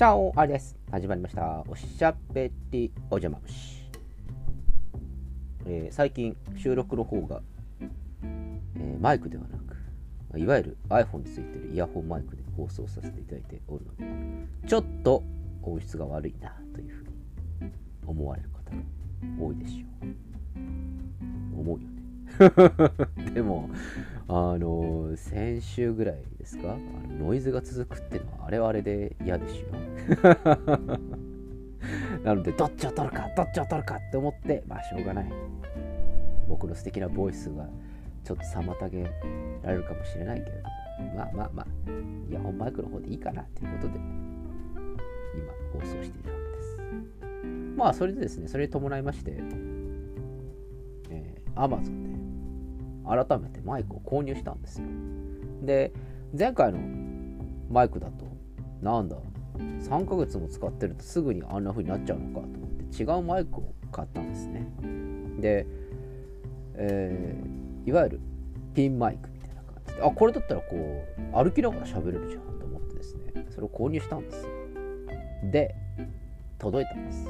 チャオあれです。始まりました。おしゃべりお邪魔虫。え、最近収録の方が、えー、マイクではなく、いわゆる iPhone についてるイヤホンマイクで放送させていただいておるので、ちょっと音質が悪いなというふうに思われる方が多いでしょう。思うよね。でも、あの先週ぐらいですか？あのノイズが続くっていうのはあれはあれで嫌でしょ なのでどっちを取るかどっちを取るかって思ってまあしょうがない。僕の素敵なボイスがちょっと妨げられるかもしれないけれども。まあまあまあイヤホンマイクの方でいいかなということで今放送しているわけです。まあそれでですねそれに伴いまして、えー、Amazon で改めてマイクを購入したんですよ。で、前回のマイクだと、なんだ、3ヶ月も使ってるとすぐにあんな風になっちゃうのかと思って違うマイクを買ったんですね。で、えー、いわゆるピンマイクみたいな感じで、あ、これだったらこう、歩きながら喋れるじゃんと思ってですね、それを購入したんですよ。で、届いたんです。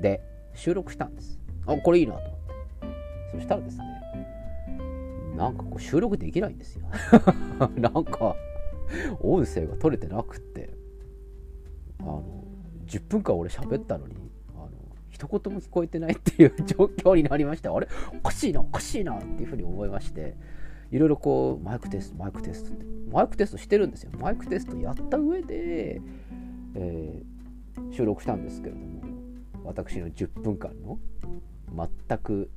で、収録したんです。あ、これいいなと思って。そしたらですね、なんかこう収録できないんですよ。なんか、音声が取れてなくって、あの、10分間俺喋ったのに、あの、一言も聞こえてないっていう 状況になりまして、あれ？おかしいな、おかしいなっていうふうに思いまして、いろいろこう、マイクテスト、マイクテストって、マイクテストしてるんですよ。マイクテストやった上で、えー、収録したんですけれども、私の10分間の全く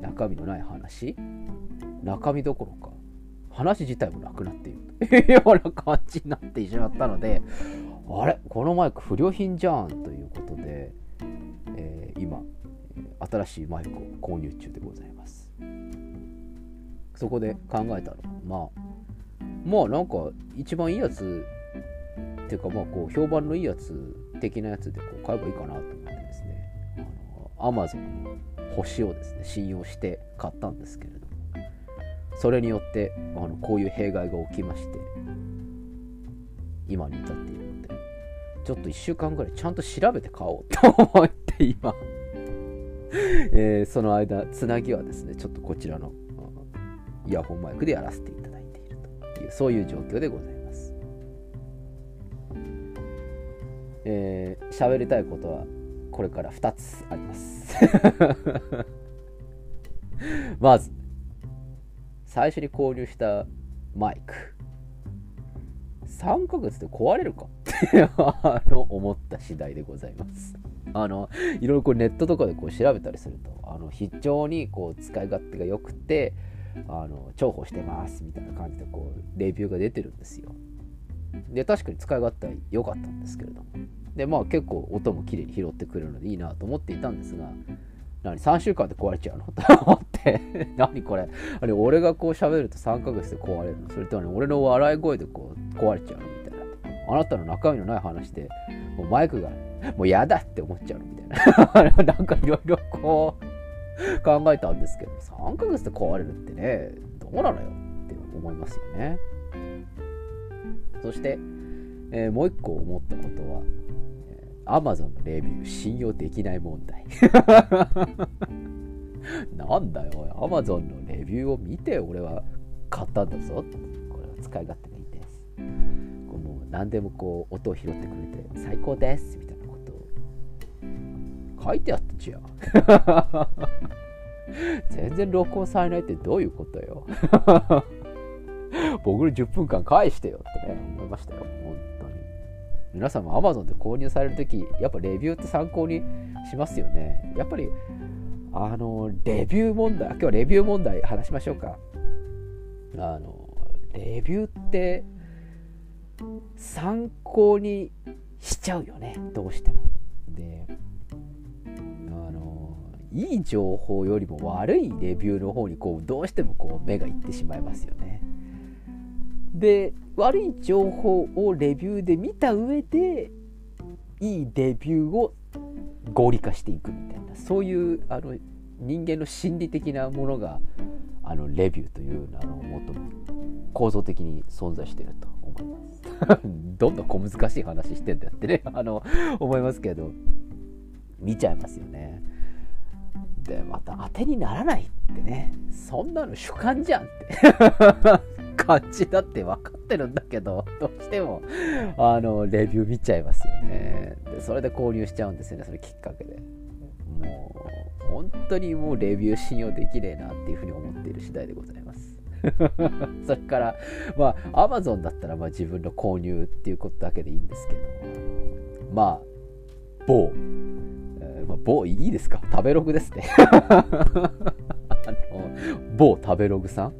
中身のない話？中身どころか。話自体もなくなっている ような感じになってしまったので。あれ？このマイク不良品じゃんということで、えー、今新しいマイクを購入中でございます。そこで考えたの。まあまあなんか一番いいやつっていうかまあこう評判のいいやつ的なやつでこう買えばいいかなと思ってですね。あの Amazon 星をですね信用して買ったんですけれどもそれによってあのこういう弊害が起きまして今に至っているのでちょっと1週間ぐらいちゃんと調べて買おうと思って今えー、その間つなぎはですねちょっとこちらのイヤホンマイクでやらせていただいているというそういう状況でございます。えー、喋りたいことはこれから2つあります。まず最初に購入したマイク。3ヶ月で壊れるか？っ てあの思った次第でございます。あのいろいろこうネットとかでこう調べたりするとあの非常にこう使い勝手が良くてあの重宝してますみたいな感じでこうレビューが出てるんですよ。で確かに使い勝手は良かったんですけれども。でまあ結構音も綺麗に拾ってくれるのでいいなと思っていたんですが何3週間で壊れちゃうの？と思って。何これ？あれ俺がこう喋ると3ヶ月で壊れるの？それとも俺の笑い声でこう壊れちゃうの？みたいな。あなたの中身のない話でもうマイクがもう嫌だって思っちゃうみたいな。なんかいろいろこう考えたんですけど3ヶ月で壊れるってねどうなのよ？って思いますよね。そして、えー、もう一個思ったことは、アマゾンのレビュー信用できない問題。なんだよ、アマゾンのレビューを見て俺は買ったんだぞ。これは使い勝手がいいです。こうもう何でもこう音を拾ってくれて最高ですみたいなことを書いてあったじゃん。全然録音されないってどういうことよ。僕の10分間返してよってね、思いましたよ。皆さんも Amazon で購入されるとき、やっぱレビューって参考にしますよね。やっぱり、あの、レビュー問題、今日はレビュー問題話しましょうか。あの、レビューって参考にしちゃうよね、どうしても。で、あの、いい情報よりも悪いレビューの方にこうどうしてもこう目がいってしまいますよね。で悪い情報をレビューで見た上でいいレビューを合理化していくみたいなそういうあの人間の心理的なものがあのレビューというあの元に構造的に存在していると思います。どんどん小難しい話してんだってねあの思いますけど。見ちゃいますよね。でまた当てにならないってね。そんなの主観じゃんって。感じだって分かってるんだけどどうしてもあのレビュー見ちゃいますよね。でそれで購入しちゃうんですよねそれきっかけで。もう本当にもうレビュー信用できねえなっていうふうに思っている次第でございます。それからまあ Amazon だったらまあ自分の購入っていうことだけでいいんですけど。まあ某。えまあ、某いいですか？食べログですね。あの某食べログさん。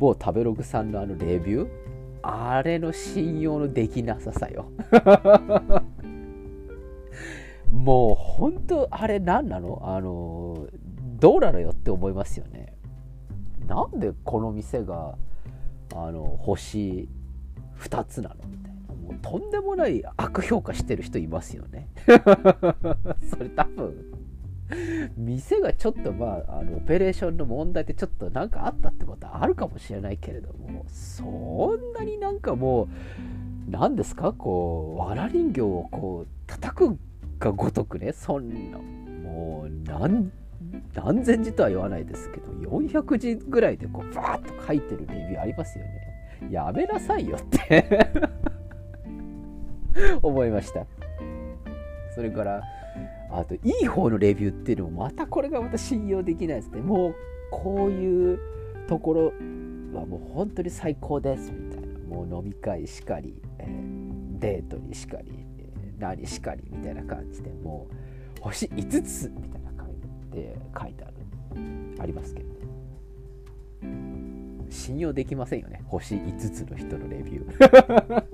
某食べログさんのあのレビュー？あれの信用のできなささよ。もう本当あれ何なの？あのどうなのよって思いますよね。なんでこの店があの星2つなの？みたいな。もうとんでもない悪評価してる人いますよね。それ多分店がちょっとまああのオペレーションの問題ってちょっとなんかあったってことはあるかもしれないけれどもそんなになんかもう何ですか？こうわら人形をこう叩くがごとくねそんなもう何何千字とは言わないですけど400字ぐらいでこうバーッと書いてるレビューありますよね。やめなさいよって。思いました。それからあといい方のレビューっていうのもまたこれがまた信用できないですね。もうこういうところはもう本当に最高ですみたいな。もう飲み会しかり、えー、デートにしかり、えー、何しかりみたいな感じでもう星5つみたいな感じで書いてあるありますけど信用できませんよね。星5つの人のレビュー。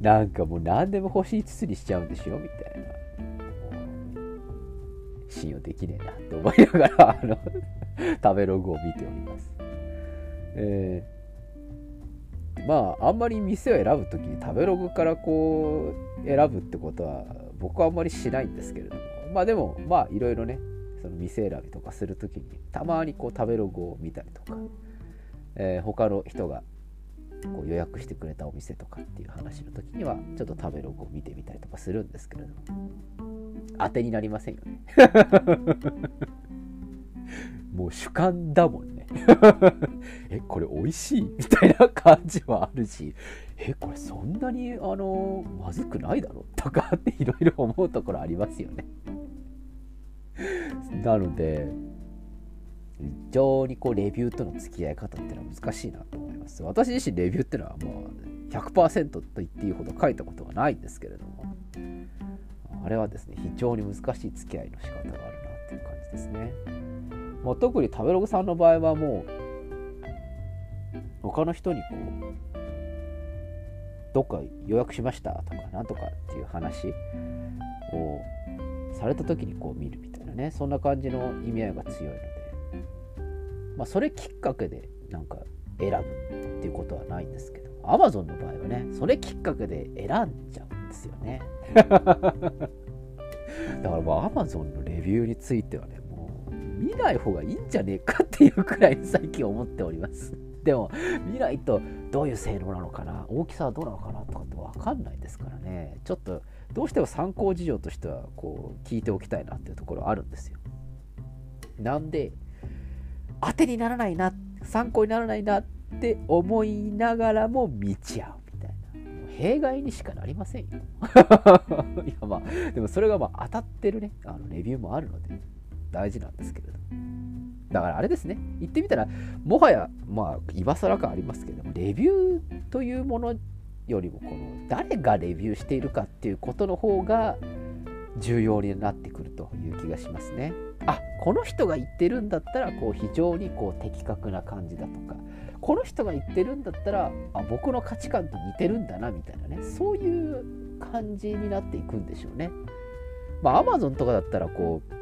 なんかもう何でも星5つにしちゃうんでしょみたいな。信用できねえなって思いながらあの 食べログを見ております。えー、まああんまり店を選ぶ時に食べログからこう選ぶってことは僕はあんまりしないんですけれどもまあでもまあいろいろねその店選びとかする時にたまにこう食べログを見たりとか、えー、他の人がこう予約してくれたお店とかっていう話の時にはちょっと食べログを見てみたりとかするんですけれども当てになりませんよね。もう主観だもんね。えこれ美味しいみたいな感じはあるし。えこれそんなにあのまずくないだろとかっていろいろ思うところありますよね。なので非常にこうレビューとの付き合い方っていうのは難しいなと思います。私自身レビューっていうのはもう100%と言っていいほど書いたことがないんですけれども。あれはですね非常に難しい付き合いの仕方があるなっていう感じですね、まあ、特に食べログさんの場合はもう他の人にこうどっか予約しましたとかなんとかっていう話をされた時にこう見るみたいなねそんな感じの意味合いが強いので。まあそれきっかけでなんか選ぶっていうことはないんですけど Amazon の場合はねそれきっかけで選んじゃう。ですよね。だからもう Amazon のレビューについてはねもう見ない方がいいんじゃねえかっていうくらい最近思っております。でも見ないとどういう性能なのかな？大きさはどうなのかなとかって分かんないですからね。ちょっとどうしても参考事情としてはこう聞いておきたいなっていうところあるんですよ。なんで当てにならないな参考にならないなって思いながらも見ちゃう。弊害にしかなりませんよ。いやまあでもそれがまあ当たってるね。あのレビューもあるので大事なんですけれど。だからあれですね。言ってみたらもはやまあ今更感ありますけれどもレビューというものよりもこの誰がレビューしているかっていうことの方が重要になってくるという気がしますね。あこの人が言ってるんだったらこう非常にこう的確な感じだとかこの人が言ってるんだったらあ僕の価値観と似てるんだなみたいなねそういう感じになっていくんでしょうね。まあアマゾンとかだったらこう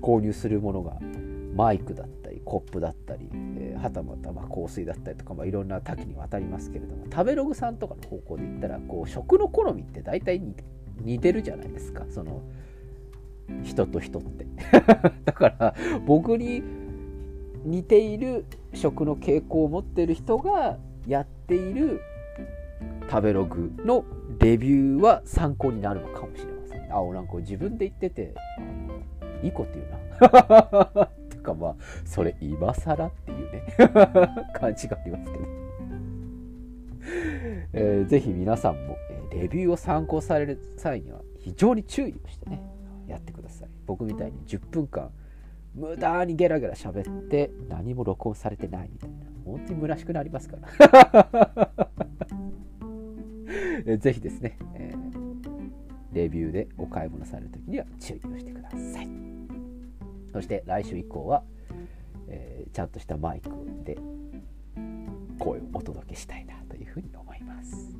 購入するものがマイクだったりコップだったり、えー、はたまたま香水だったりとか、まあ、いろんな多岐にわたりますけれども食べログさんとかの方向で言ったらこう食の好みって大体似てるじゃないですかその人と人って だから僕に似ている食の傾向を持ってる人がやっている食べログのレビューは参考になるのかもしれません。あ、俺なんか自分で言ってて、いい子っていうな。とかまあ、それ今更っていうね、感じがありますけど。えー、ぜひ皆さんも、え、レビューを参考される際には非常に注意をしてね、やってください。僕みたいに10分間無駄にゲラゲラ喋って何も録音されてないみたいな。本当に虚しくなりますから。ぜひですね、えー、レビューでお買い物されるときには注意をしてください。そして来週以降は、えー、ちゃんとしたマイクで声をお届けしたいなというふうに思います、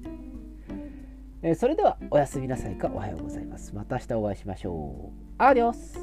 えー、それではおやすみなさいかおはようございます。また明日お会いしましょうアディオス